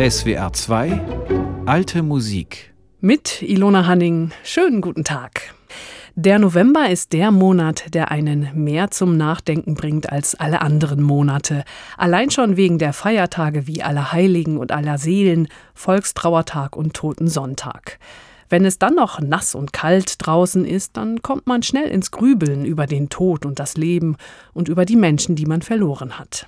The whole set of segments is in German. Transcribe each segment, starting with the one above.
SWR 2 Alte Musik mit Ilona Hanning. Schönen guten Tag. Der November ist der Monat, der einen mehr zum Nachdenken bringt als alle anderen Monate. Allein schon wegen der Feiertage wie Allerheiligen und Allerseelen, Volkstrauertag und Totensonntag. Wenn es dann noch nass und kalt draußen ist, dann kommt man schnell ins Grübeln über den Tod und das Leben und über die Menschen, die man verloren hat.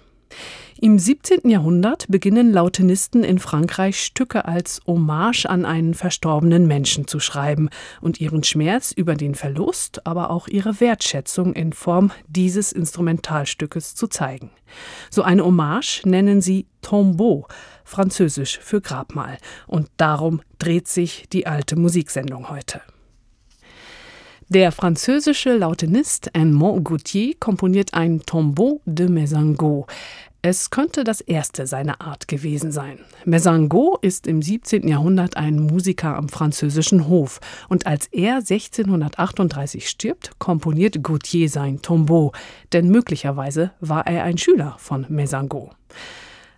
Im 17. Jahrhundert beginnen Lautenisten in Frankreich Stücke als Hommage an einen verstorbenen Menschen zu schreiben und ihren Schmerz über den Verlust, aber auch ihre Wertschätzung in Form dieses Instrumentalstückes zu zeigen. So eine Hommage nennen sie Tombeau, französisch für Grabmal. Und darum dreht sich die alte Musiksendung heute. Der französische Lautenist Edmond Gautier komponiert ein Tombeau de Mesango. Es könnte das erste seiner Art gewesen sein. Mesango ist im 17. Jahrhundert ein Musiker am französischen Hof und als er 1638 stirbt, komponiert Gautier sein Tombeau, denn möglicherweise war er ein Schüler von Mesango.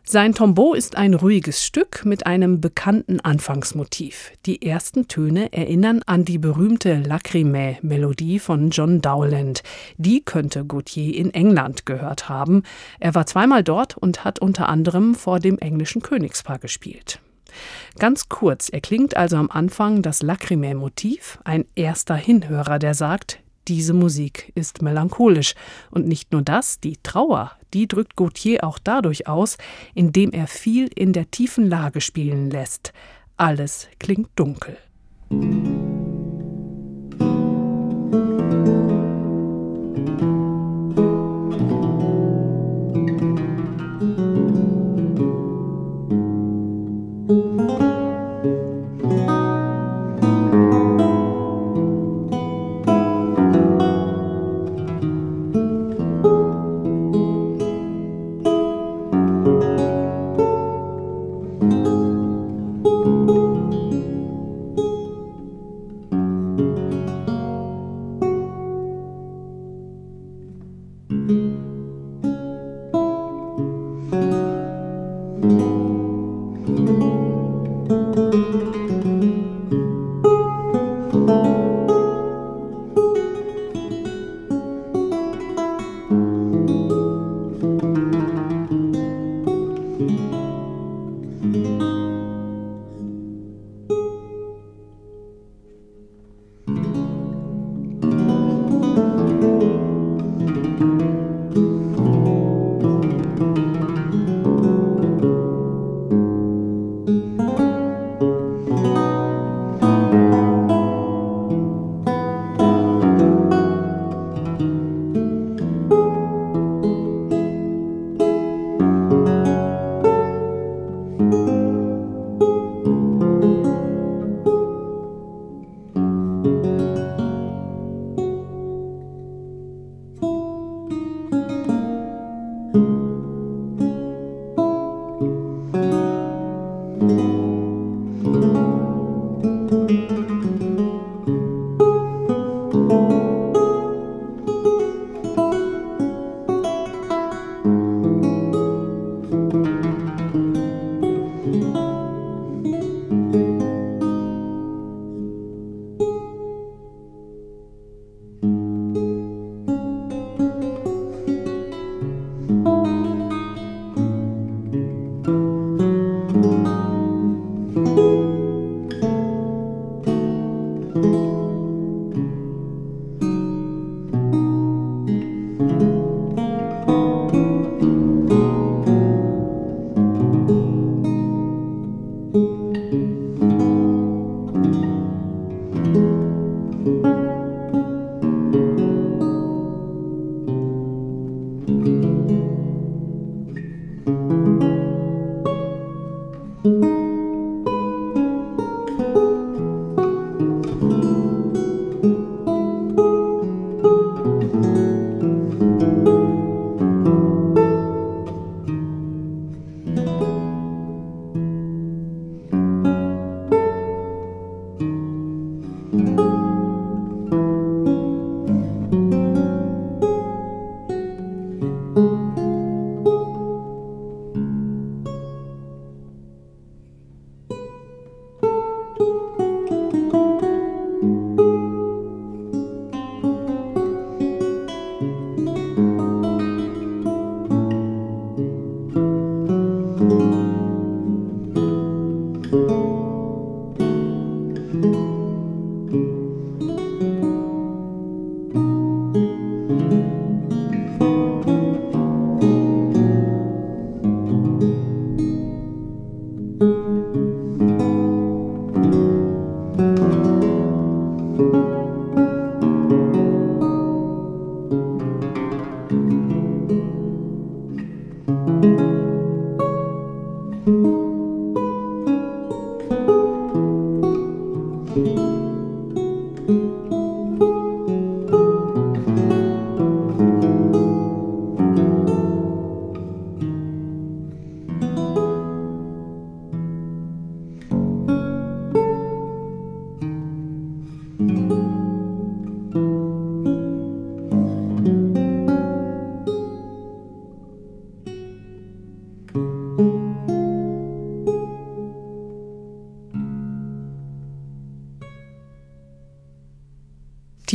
Sein Tombeau ist ein ruhiges Stück mit einem bekannten Anfangsmotiv. Die ersten Töne erinnern an die berühmte Lacrymae-Melodie von John Dowland. Die könnte Gautier in England gehört haben. Er war zweimal dort und hat unter anderem vor dem englischen Königspaar gespielt. Ganz kurz erklingt also am Anfang das Lacrymae-Motiv, ein erster Hinhörer, der sagt, diese Musik ist melancholisch. Und nicht nur das, die Trauer, die drückt Gautier auch dadurch aus, indem er viel in der tiefen Lage spielen lässt. Alles klingt dunkel.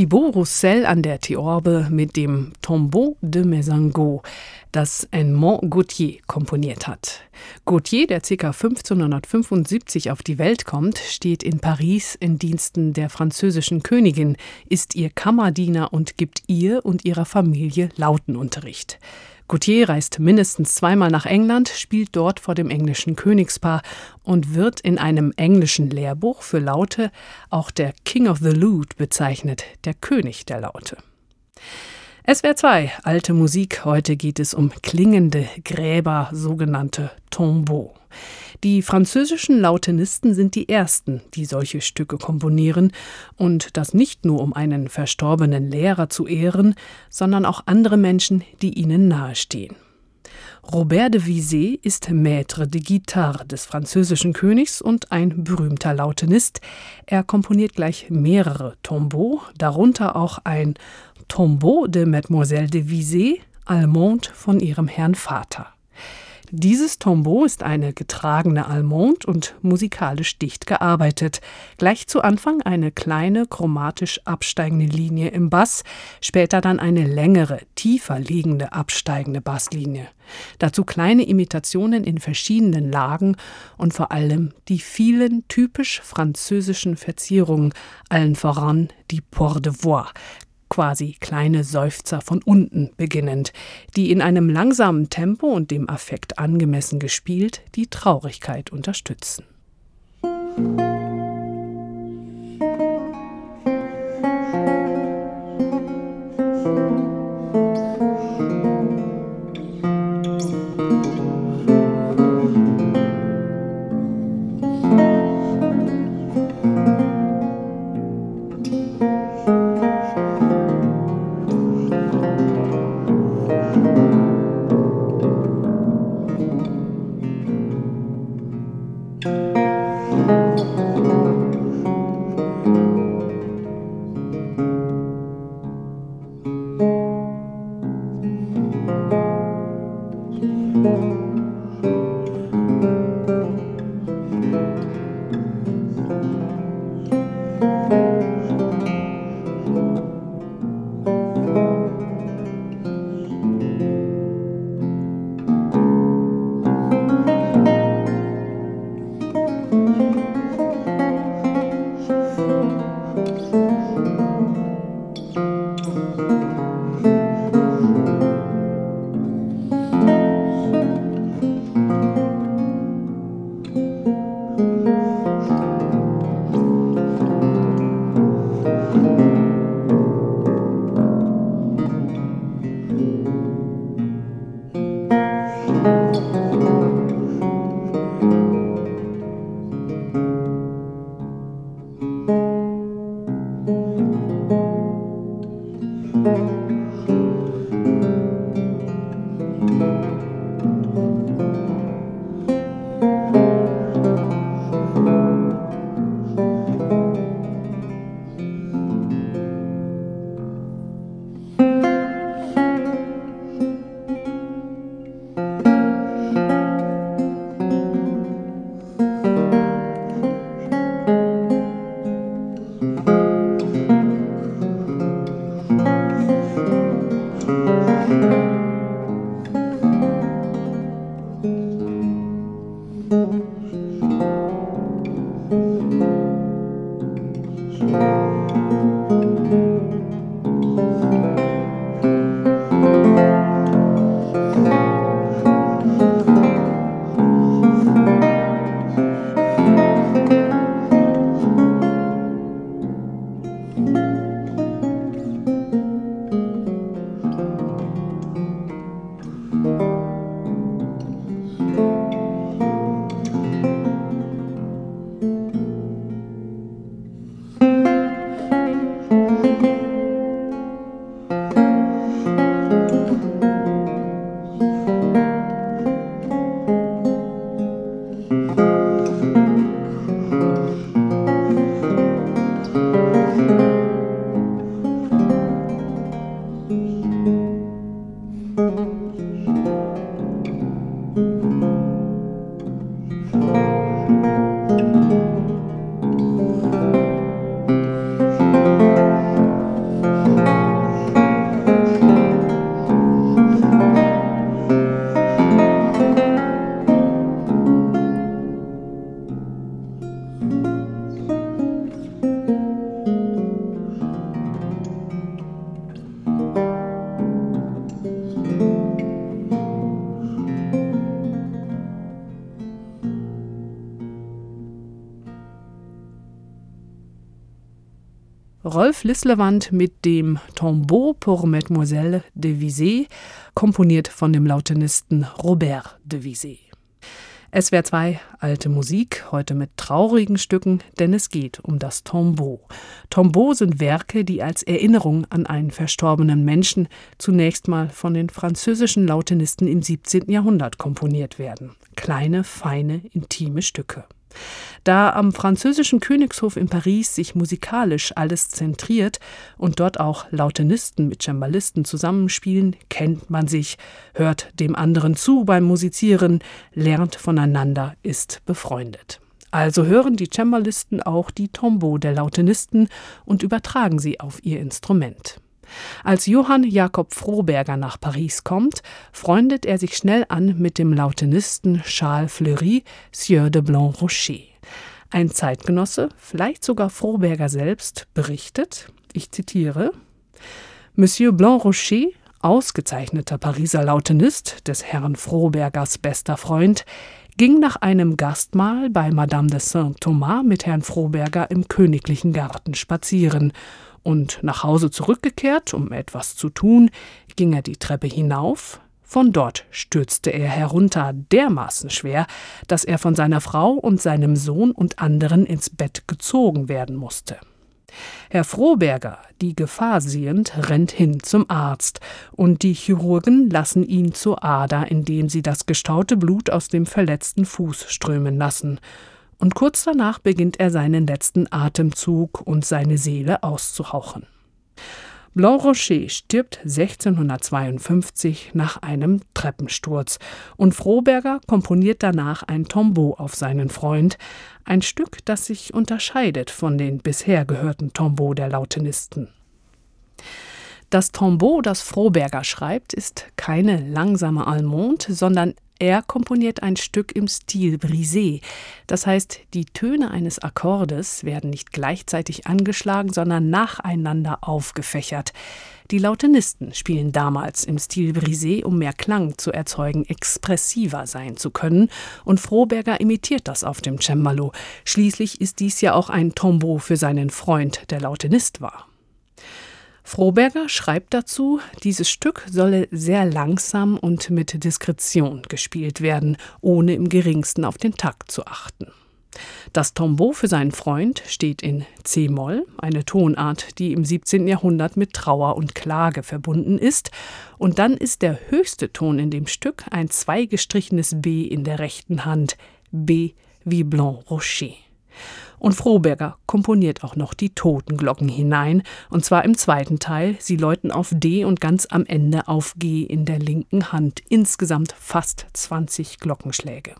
Thibaut Roussel an der Theorbe mit dem Tombeau de Mesango, das Edmond Gautier komponiert hat. Gautier, der ca. 1575 auf die Welt kommt, steht in Paris in Diensten der französischen Königin, ist ihr Kammerdiener und gibt ihr und ihrer Familie Lautenunterricht. Gautier reist mindestens zweimal nach England, spielt dort vor dem englischen Königspaar und wird in einem englischen Lehrbuch für Laute auch der King of the Lute bezeichnet, der König der Laute. SWR 2, alte Musik. Heute geht es um klingende Gräber, sogenannte Tombeaux. Die französischen Lautenisten sind die ersten, die solche Stücke komponieren, und das nicht nur um einen verstorbenen Lehrer zu ehren, sondern auch andere Menschen, die ihnen nahestehen. Robert de Visé ist Maître de Guitare des französischen Königs und ein berühmter Lautenist. Er komponiert gleich mehrere Tombeaux, darunter auch ein Tombeau de Mademoiselle de Visé, Allemande von ihrem Herrn Vater. Dieses Tombeau ist eine getragene Allemande und musikalisch dicht gearbeitet. Gleich zu Anfang eine kleine, chromatisch absteigende Linie im Bass, später dann eine längere, tiefer liegende absteigende Basslinie. Dazu kleine Imitationen in verschiedenen Lagen und vor allem die vielen typisch französischen Verzierungen, allen voran die Port de Voix, quasi kleine Seufzer von unten beginnend, die in einem langsamen Tempo und dem Affekt angemessen gespielt die Traurigkeit unterstützen. Musik Lislewand mit dem Tombeau pour Mademoiselle de Visée, komponiert von dem Lautenisten Robert de Visée. SWR 2 Alte Musik, heute mit traurigen Stücken, denn es geht um das Tombeau. Tombeau sind Werke, die als Erinnerung an einen verstorbenen Menschen zunächst mal von den französischen Lautenisten im 17. Jahrhundert komponiert werden. Kleine, feine, intime Stücke. Da am französischen Königshof in Paris sich musikalisch alles zentriert und dort auch Lautenisten mit Cembalisten zusammenspielen, kennt man sich, hört dem anderen zu beim Musizieren, lernt voneinander, ist befreundet. Also hören die Cembalisten auch die Tombeau der Lautenisten und übertragen sie auf ihr Instrument. Als Johann Jakob Froberger nach Paris kommt, freundet er sich schnell an mit dem Lautenisten Charles Fleury, Sieur de Blanc-Rocher. Ein Zeitgenosse, vielleicht sogar Froberger selbst, berichtet, ich zitiere, Monsieur Blanc-Rocher, ausgezeichneter Pariser Lautenist, des Herrn Frobergers bester Freund, ging nach einem Gastmahl bei Madame de Saint-Thomas mit Herrn Froberger im königlichen Garten spazieren und nach Hause zurückgekehrt, um etwas zu tun, ging er die Treppe hinauf, von dort stürzte er herunter dermaßen schwer, dass er von seiner Frau und seinem Sohn und anderen ins Bett gezogen werden musste. Herr Froberger, die Gefahr sehend, rennt hin zum Arzt, und die Chirurgen lassen ihn zur Ader, indem sie das gestaute Blut aus dem verletzten Fuß strömen lassen, und kurz danach beginnt er seinen letzten Atemzug und seine Seele auszuhauchen. Blanc Rocher stirbt 1652 nach einem Treppensturz und Froberger komponiert danach ein Tombeau auf seinen Freund, ein Stück, das sich unterscheidet von den bisher gehörten Tombeau der Lautenisten. Das Tombeau, das Froberger schreibt, ist keine langsame Allemande, sondern er komponiert ein Stück im Stil brisé. Das heißt, die Töne eines Akkordes werden nicht gleichzeitig angeschlagen, sondern nacheinander aufgefächert. Die Lautenisten spielen damals im Stil brisé, um mehr Klang zu erzeugen, expressiver sein zu können, und Froberger imitiert das auf dem Cembalo. Schließlich ist dies ja auch ein Tombeau für seinen Freund, der Lautenist war. Froberger schreibt dazu, dieses Stück solle sehr langsam und mit Diskretion gespielt werden, ohne im geringsten auf den Takt zu achten. Das Tombeau für seinen Freund steht in C-Moll, eine Tonart, die im 17. Jahrhundert mit Trauer und Klage verbunden ist, und dann ist der höchste Ton in dem Stück ein zweigestrichenes B in der rechten Hand, B wie Blanc Rocher. Und Froberger komponiert auch noch die Totenglocken hinein, und zwar im zweiten Teil. Sie läuten auf D und ganz am Ende auf G in der linken Hand. Insgesamt fast 20 Glockenschläge.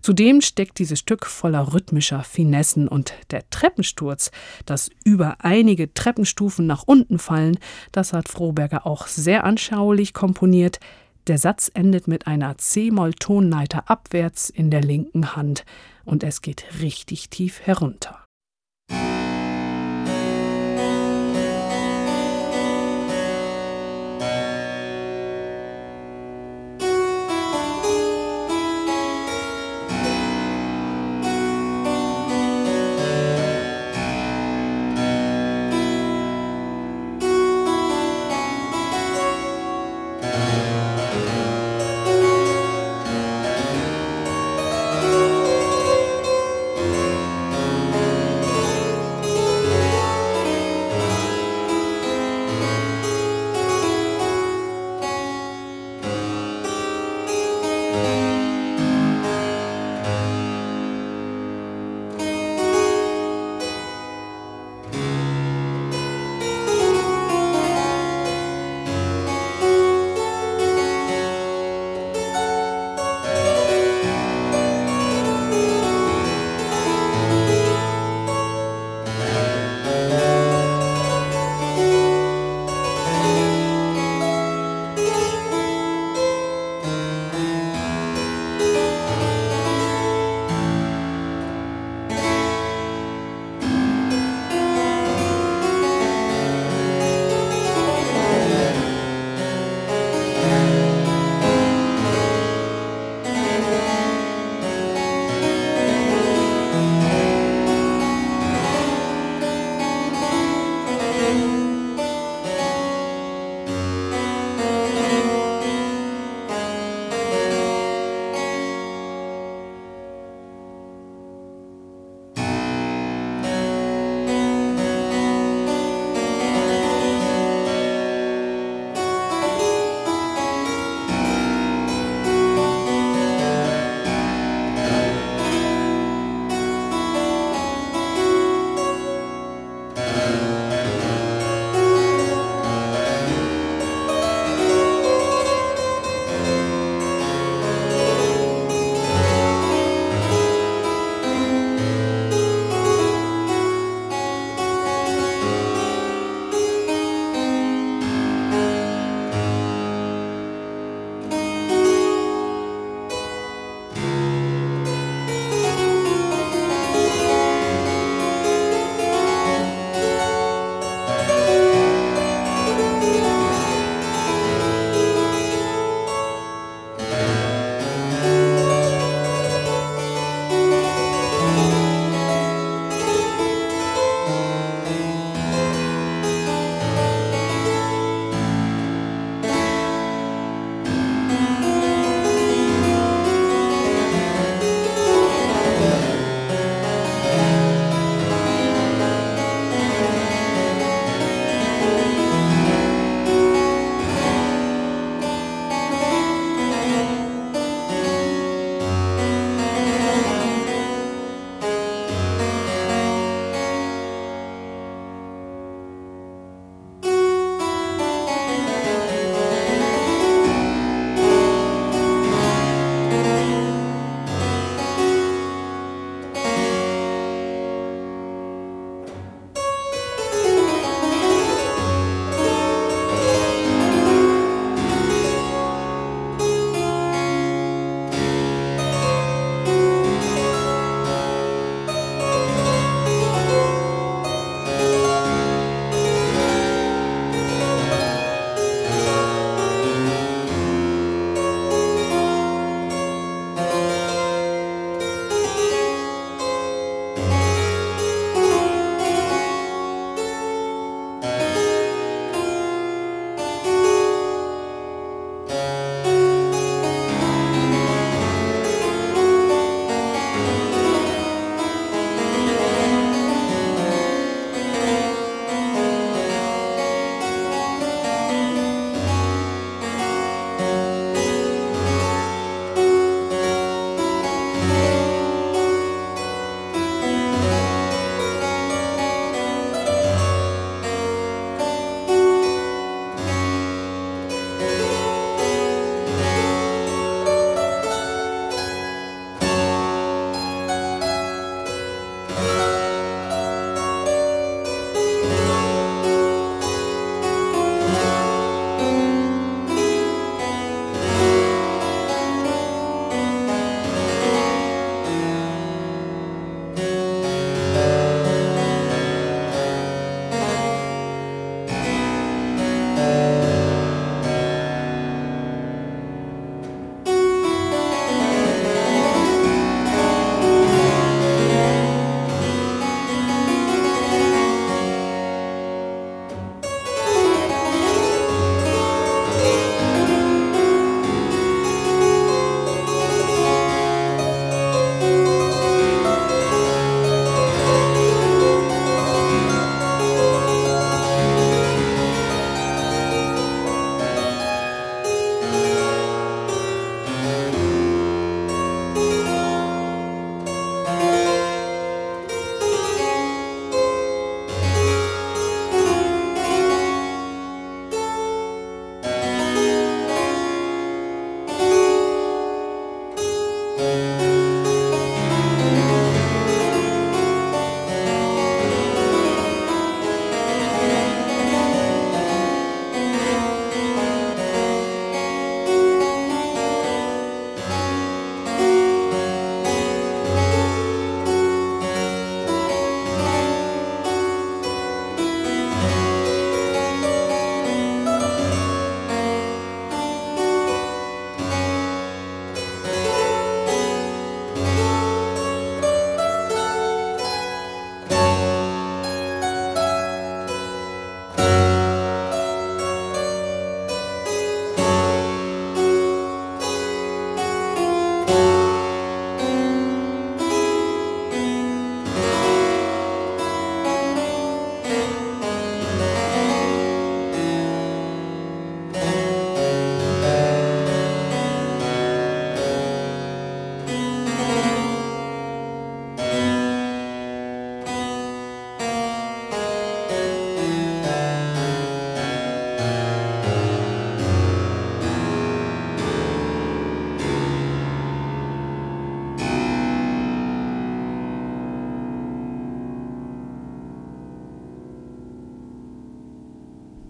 Zudem steckt dieses Stück voller rhythmischer Finessen und der Treppensturz, das über einige Treppenstufen nach unten fallen, das hat Froberger auch sehr anschaulich komponiert. Der Satz endet mit einer C-Moll-Tonleiter abwärts in der linken Hand und es geht richtig tief herunter.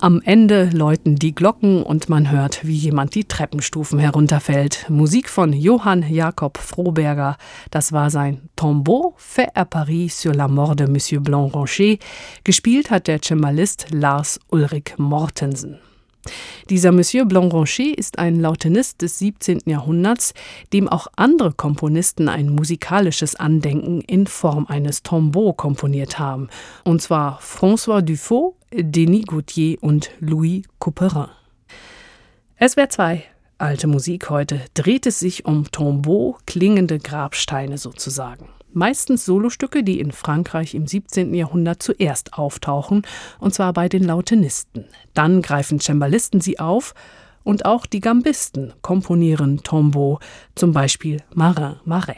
Am Ende läuten die Glocken und man hört, wie jemand die Treppenstufen herunterfällt. Musik von Johann Jakob Froberger. Das war sein Tombeau fait à Paris sur la mort de Monsieur Blanc-Rocher. Gespielt hat der Cembalist Lars Ulrich Mortensen. Dieser Monsieur Blancrancher ist ein Lautenist des 17. Jahrhunderts, dem auch andere Komponisten ein musikalisches Andenken in Form eines Tombeau komponiert haben, und zwar François Dufaux, Denis Gautier und Louis Couperin. SWR 2 Alte Musik heute dreht es sich um Tombeau, klingende Grabsteine sozusagen meistens Solostücke, die in Frankreich im 17. Jahrhundert zuerst auftauchen, und zwar bei den Lautenisten. Dann greifen Cembalisten sie auf und auch die Gambisten komponieren Tombeau, zum Beispiel Marin Marais.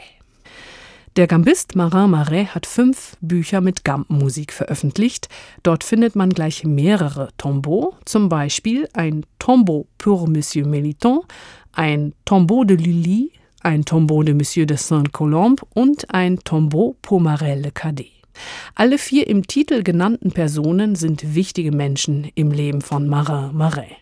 Der Gambist Marin Marais hat fünf Bücher mit Gampenmusik veröffentlicht. Dort findet man gleich mehrere Tombeaux, zum Beispiel ein Tombeau pour Monsieur Meliton, ein Tombeau de Lully, ein Tombeau de Monsieur de Saint-Colombe und ein Tombeau pour Marelle Cadet. Alle vier im Titel genannten Personen sind wichtige Menschen im Leben von Marin Marais.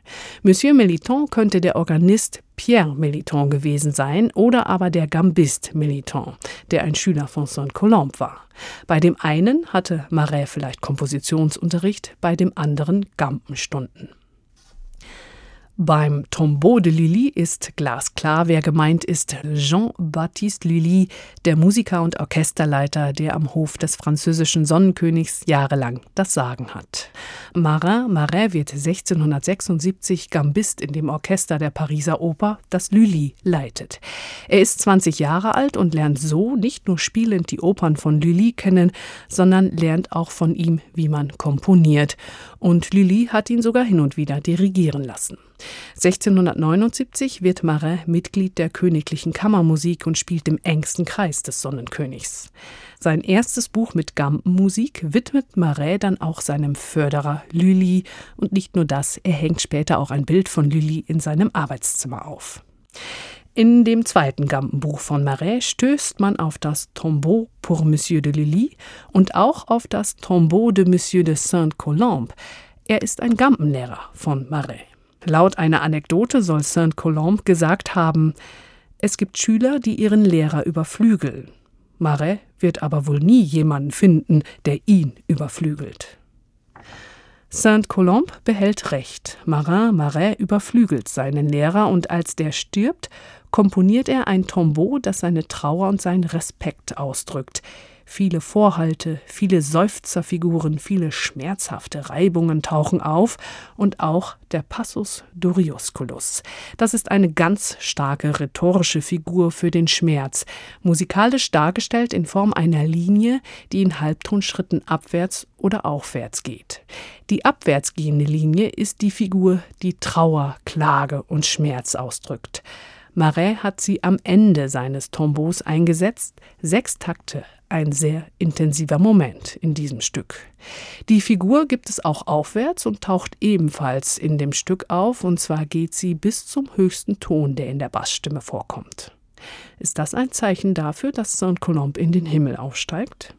Monsieur Meliton könnte der Organist Pierre Meliton gewesen sein oder aber der Gambist Meliton, der ein Schüler von Saint-Colombe war. Bei dem einen hatte Marais vielleicht Kompositionsunterricht, bei dem anderen Gampenstunden. Beim Tombeau de Lully ist glasklar, wer gemeint ist. Jean-Baptiste Lully, der Musiker und Orchesterleiter, der am Hof des französischen Sonnenkönigs jahrelang das Sagen hat. Marin Marais wird 1676 Gambist in dem Orchester der Pariser Oper, das Lully leitet. Er ist 20 Jahre alt und lernt so nicht nur spielend die Opern von Lully kennen, sondern lernt auch von ihm, wie man komponiert. Und Lully hat ihn sogar hin und wieder dirigieren lassen. 1679 wird Marin Mitglied der Königlichen Kammermusik und spielt im engsten Kreis des Sonnenkönigs. Sein erstes Buch mit Gampenmusik widmet Marais dann auch seinem Förderer Lully und nicht nur das, er hängt später auch ein Bild von Lully in seinem Arbeitszimmer auf. In dem zweiten Gampenbuch von Marais stößt man auf das Tombeau pour Monsieur de Lully und auch auf das Tombeau de Monsieur de Saint-Colombe. Er ist ein Gampenlehrer von Marais. Laut einer Anekdote soll Saint-Colombe gesagt haben, es gibt Schüler, die ihren Lehrer überflügeln. Marais wird aber wohl nie jemanden finden, der ihn überflügelt. Saint-Colombe behält Recht. Marin Marais überflügelt seinen Lehrer und als der stirbt, komponiert er ein Tombeau, das seine Trauer und seinen Respekt ausdrückt viele Vorhalte, viele Seufzerfiguren, viele schmerzhafte Reibungen tauchen auf und auch der Passus Doriosculus. Das ist eine ganz starke rhetorische Figur für den Schmerz, musikalisch dargestellt in Form einer Linie, die in Halbtonschritten abwärts oder aufwärts geht. Die abwärts gehende Linie ist die Figur, die Trauer, Klage und Schmerz ausdrückt. Marais hat sie am Ende seines Tombeaus eingesetzt, sechs Takte, ein sehr intensiver Moment in diesem Stück. Die Figur gibt es auch aufwärts und taucht ebenfalls in dem Stück auf, und zwar geht sie bis zum höchsten Ton, der in der Bassstimme vorkommt. Ist das ein Zeichen dafür, dass Saint-Colombe in den Himmel aufsteigt?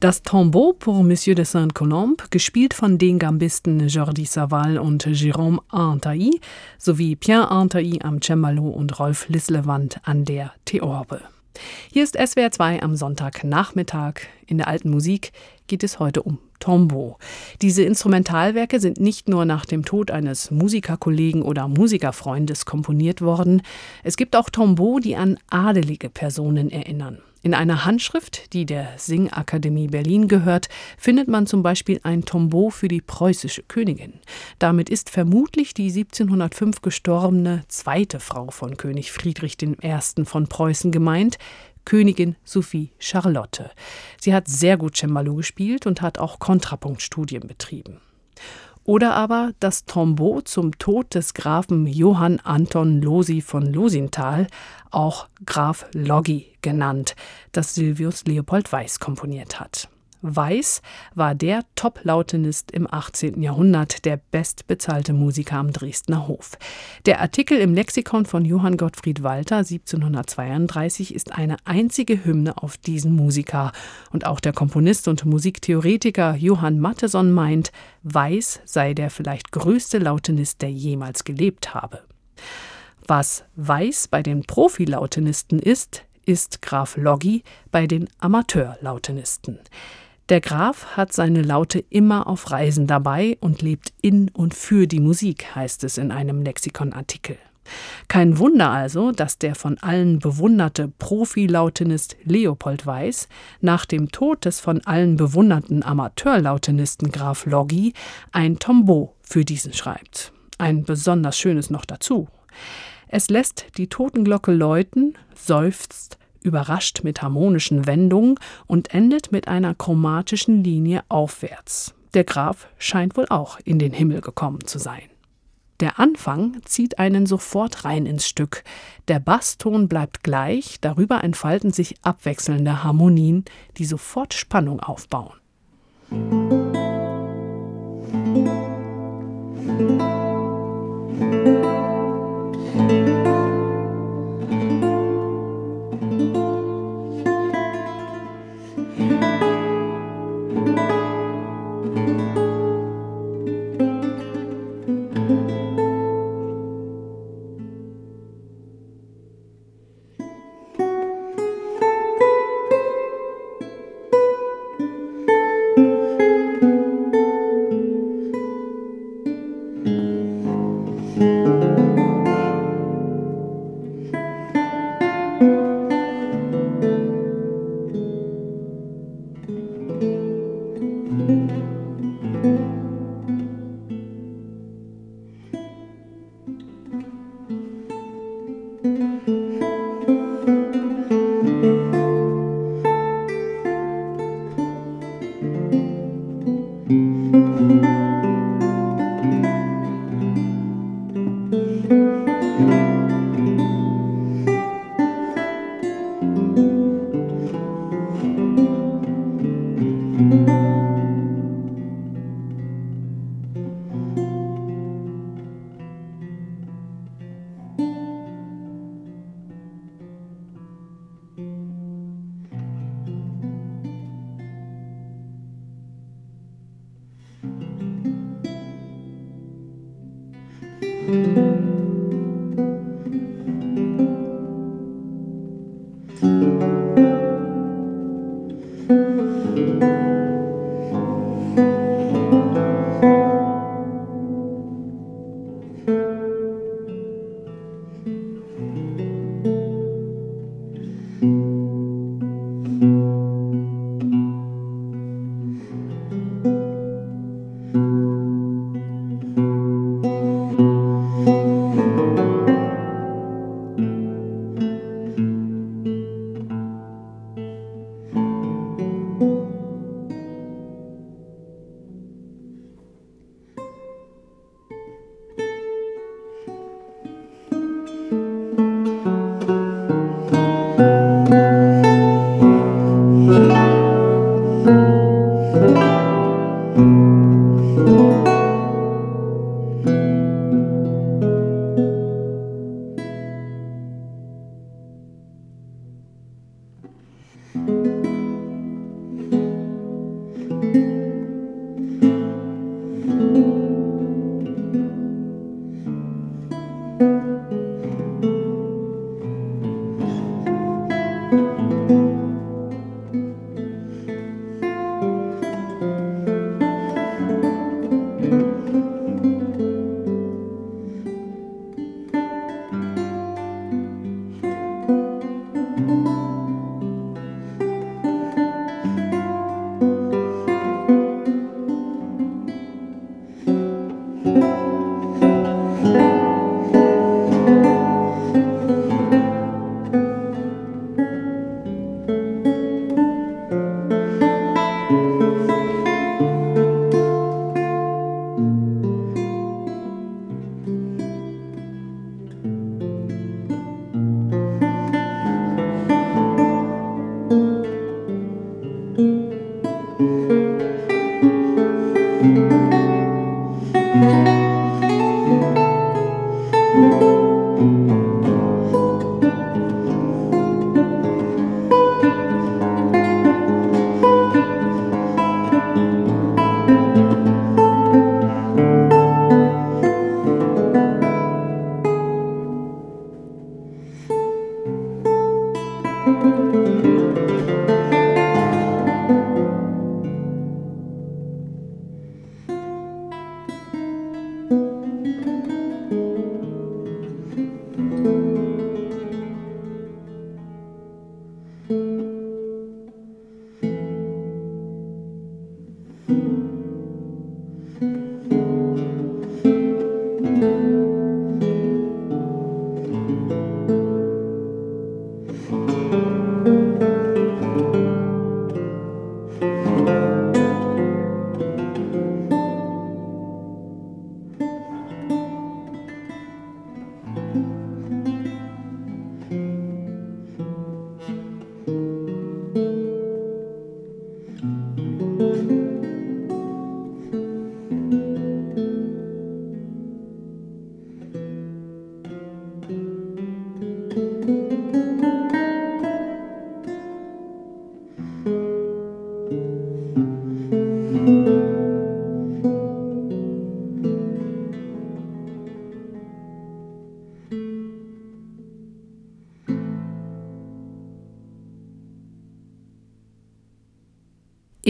Das Tombeau pour Monsieur de Saint-Colombe, gespielt von den Gambisten Jordi Saval und Jérôme Antailly sowie Pierre Antailly am Cembalo und Rolf Lislewand an der Theorbe. Hier ist SWR 2 am Sonntagnachmittag. In der alten Musik geht es heute um Tombeau. Diese Instrumentalwerke sind nicht nur nach dem Tod eines Musikerkollegen oder Musikerfreundes komponiert worden. Es gibt auch Tombeau, die an adelige Personen erinnern. In einer Handschrift, die der Singakademie Berlin gehört, findet man zum Beispiel ein Tombeau für die preußische Königin. Damit ist vermutlich die 1705 gestorbene zweite Frau von König Friedrich I. von Preußen gemeint, Königin Sophie Charlotte. Sie hat sehr gut Cembalo gespielt und hat auch Kontrapunktstudien betrieben. Oder aber das Tombeau zum Tod des Grafen Johann Anton Losi von Losinthal, auch Graf Loggi genannt, das Silvius Leopold Weiß komponiert hat. Weiß war der Top-Lautenist im 18. Jahrhundert, der bestbezahlte Musiker am Dresdner Hof. Der Artikel im Lexikon von Johann Gottfried Walter 1732 ist eine einzige Hymne auf diesen Musiker. Und auch der Komponist und Musiktheoretiker Johann Matteson meint, Weiß sei der vielleicht größte Lautenist, der jemals gelebt habe. Was Weiß bei den Profilautenisten ist, ist Graf Loggi bei den Amateurlautenisten. Der Graf hat seine Laute immer auf Reisen dabei und lebt in und für die Musik, heißt es in einem Lexikonartikel. Kein Wunder also, dass der von allen bewunderte Profilautenist Leopold Weiß nach dem Tod des von allen bewunderten Amateurlautenisten Graf Loggi ein Tombeau für diesen schreibt. Ein besonders schönes noch dazu. Es lässt die Totenglocke läuten, seufzt überrascht mit harmonischen Wendungen und endet mit einer chromatischen Linie aufwärts. Der Graf scheint wohl auch in den Himmel gekommen zu sein. Der Anfang zieht einen sofort rein ins Stück. Der Basston bleibt gleich, darüber entfalten sich abwechselnde Harmonien, die sofort Spannung aufbauen.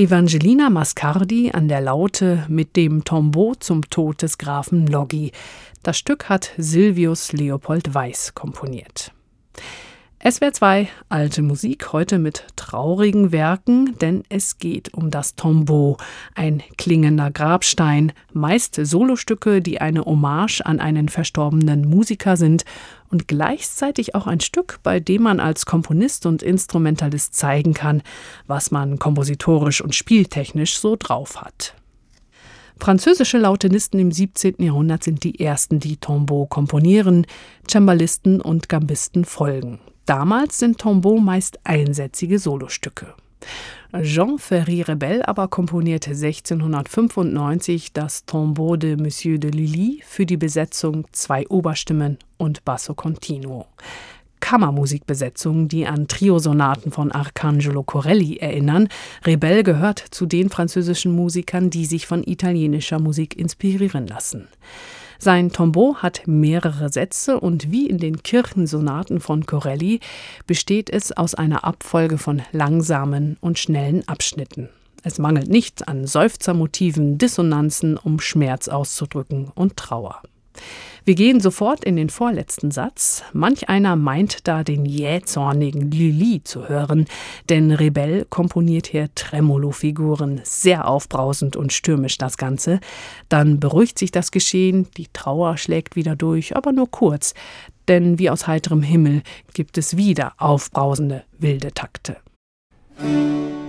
Evangelina Mascardi an der Laute mit dem Tombeau zum Tod des Grafen Loggi. Das Stück hat Silvius Leopold Weiß komponiert. SWR 2 Alte Musik heute mit traurigen Werken, denn es geht um das Tombeau, ein klingender Grabstein, meist Solostücke, die eine Hommage an einen verstorbenen Musiker sind und gleichzeitig auch ein Stück, bei dem man als Komponist und Instrumentalist zeigen kann, was man kompositorisch und spieltechnisch so drauf hat. Französische Lautenisten im 17. Jahrhundert sind die ersten, die Tombeau komponieren, Cembalisten und Gambisten folgen. Damals sind Tombeau meist einsätzige Solostücke. Jean Ferry Rebel aber komponierte 1695 das Tombeau de Monsieur de Lilly für die Besetzung zwei Oberstimmen und Basso Continuo. Kammermusikbesetzungen, die an Triosonaten von Arcangelo Corelli erinnern. Rebel gehört zu den französischen Musikern, die sich von italienischer Musik inspirieren lassen. Sein Tombeau hat mehrere Sätze und wie in den Kirchensonaten von Corelli besteht es aus einer Abfolge von langsamen und schnellen Abschnitten. Es mangelt nicht an Seufzermotiven, Dissonanzen, um Schmerz auszudrücken und Trauer. Wir gehen sofort in den vorletzten Satz. Manch einer meint da den jähzornigen Lili zu hören, denn Rebell komponiert hier Tremolo-Figuren, sehr aufbrausend und stürmisch das Ganze. Dann beruhigt sich das Geschehen, die Trauer schlägt wieder durch, aber nur kurz, denn wie aus heiterem Himmel gibt es wieder aufbrausende, wilde Takte. Musik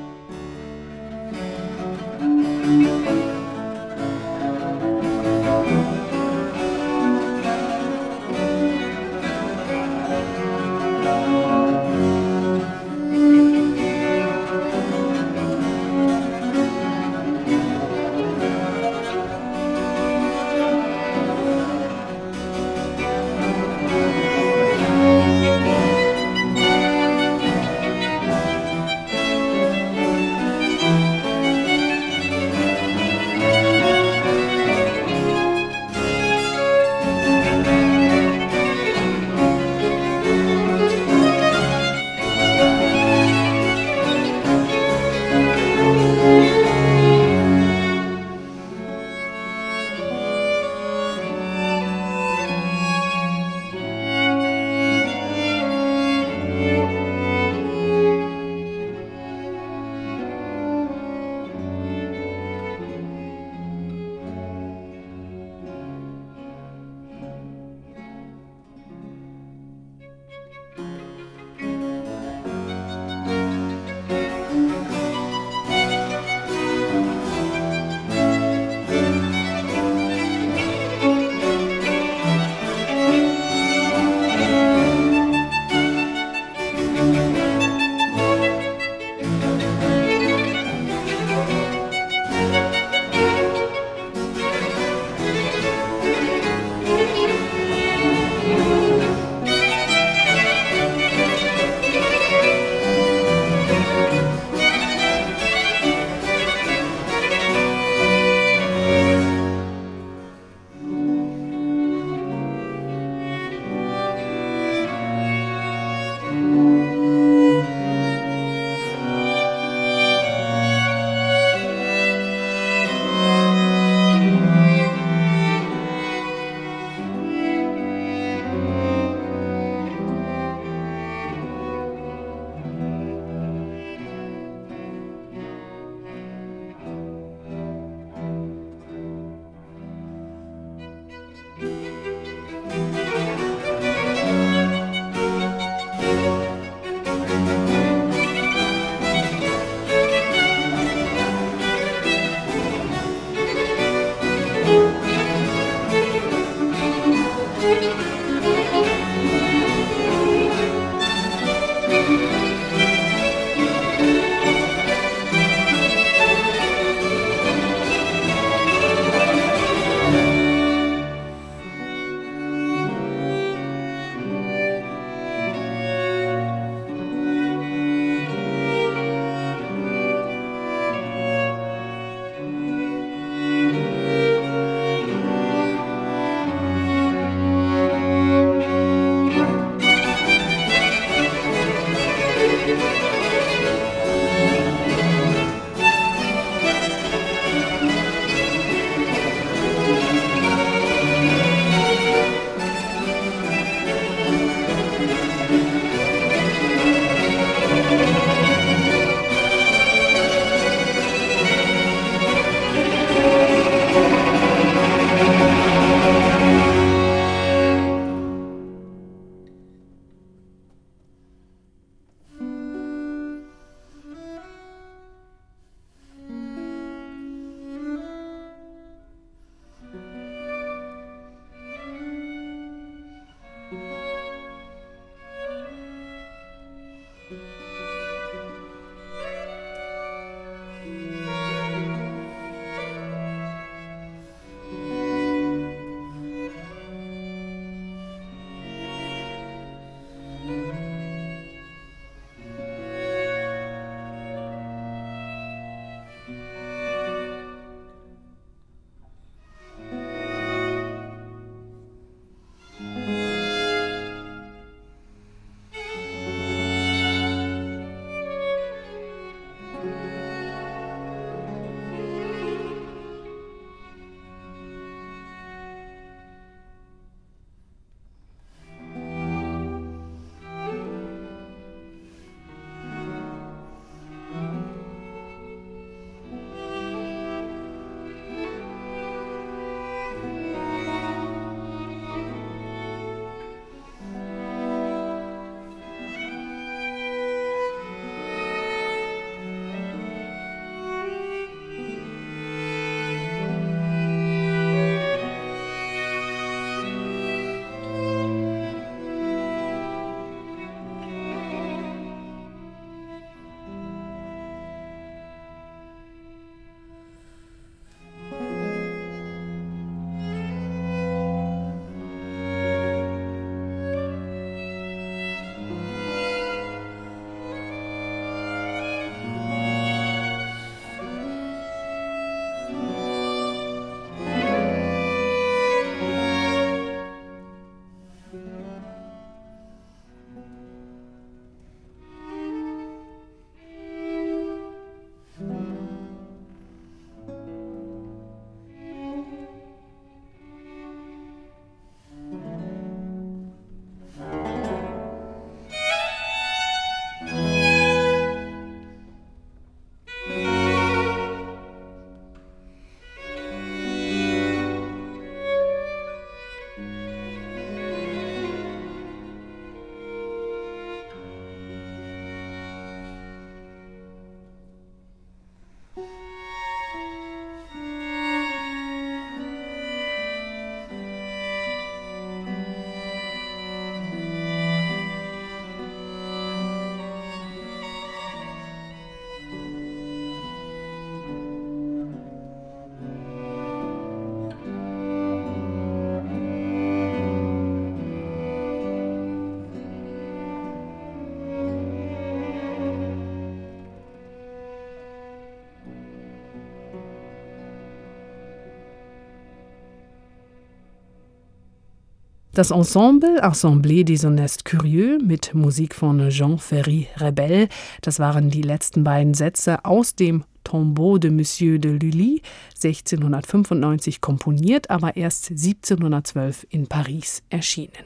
Das Ensemble Assemblée des Honestes Curieux mit Musik von Jean Ferry Rebel, das waren die letzten beiden Sätze aus dem Tombeau de Monsieur de Lully, 1695 komponiert, aber erst 1712 in Paris erschienen.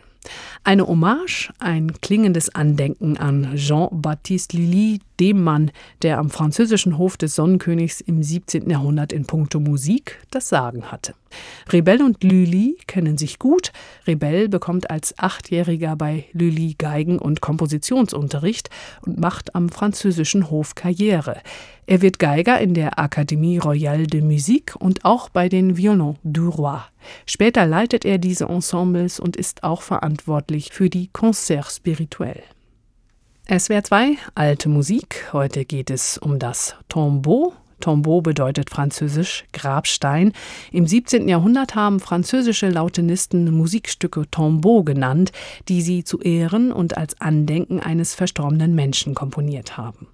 Eine Hommage, ein klingendes Andenken an Jean-Baptiste Lully, dem Mann, der am französischen Hof des Sonnenkönigs im 17. Jahrhundert in puncto Musik das Sagen hatte. Rebell und Lully kennen sich gut. Rebell bekommt als Achtjähriger bei Lully Geigen- und Kompositionsunterricht und macht am französischen Hof Karriere. Er wird Geiger in der Académie Royale de Musique und auch bei den Violons du Roi. Später leitet er diese Ensembles und ist auch verantwortlich für die Concerts spirituels. SWR 2, alte Musik. Heute geht es um das Tombeau. Tombeau bedeutet französisch Grabstein. Im 17. Jahrhundert haben französische Lautenisten Musikstücke Tombeau genannt, die sie zu Ehren und als Andenken eines verstorbenen Menschen komponiert haben.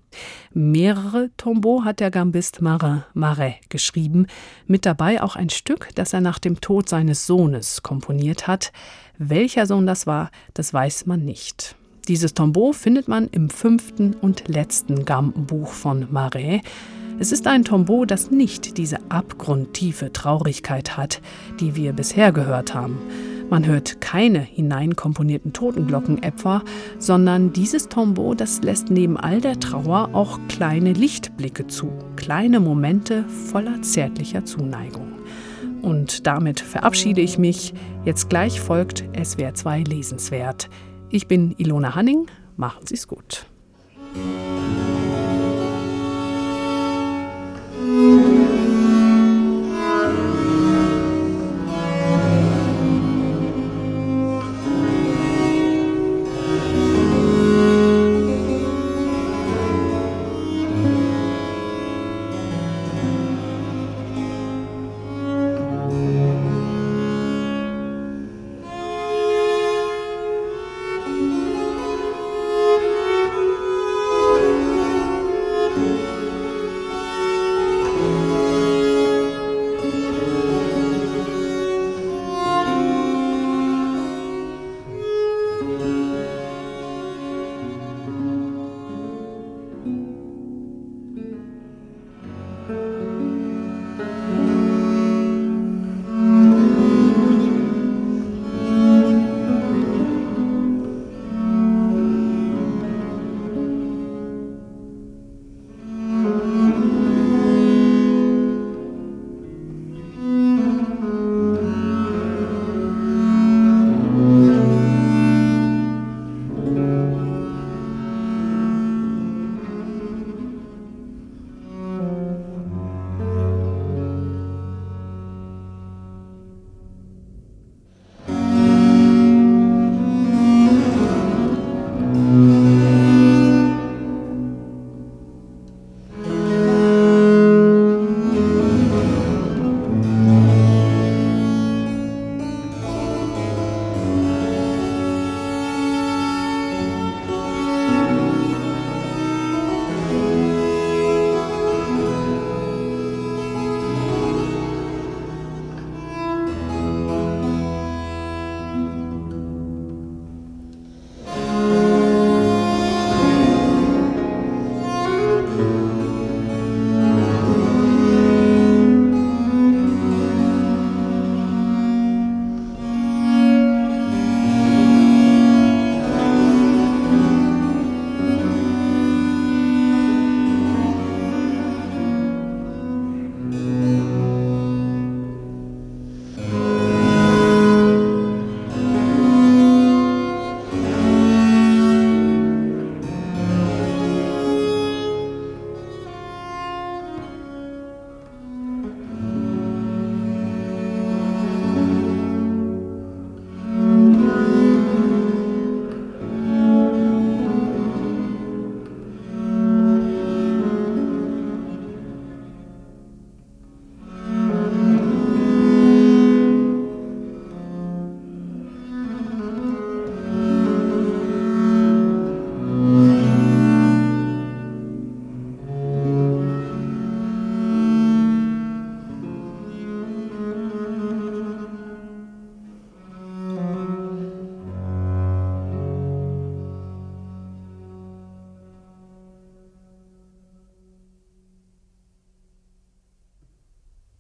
Mehrere Tombeaux hat der Gambist Marin Marais geschrieben, mit dabei auch ein Stück, das er nach dem Tod seines Sohnes komponiert hat. Welcher Sohn das war, das weiß man nicht. Dieses Tombeau findet man im fünften und letzten Gampenbuch von Marais. Es ist ein Tombeau, das nicht diese abgrundtiefe Traurigkeit hat, die wir bisher gehört haben. Man hört keine hineinkomponierten Totenglocken etwa, sondern dieses Tombeau, das lässt neben all der Trauer auch kleine Lichtblicke zu, kleine Momente voller zärtlicher Zuneigung. Und damit verabschiede ich mich. Jetzt gleich folgt SWR2 Lesenswert. Ich bin Ilona Hanning. Machen Sie es gut.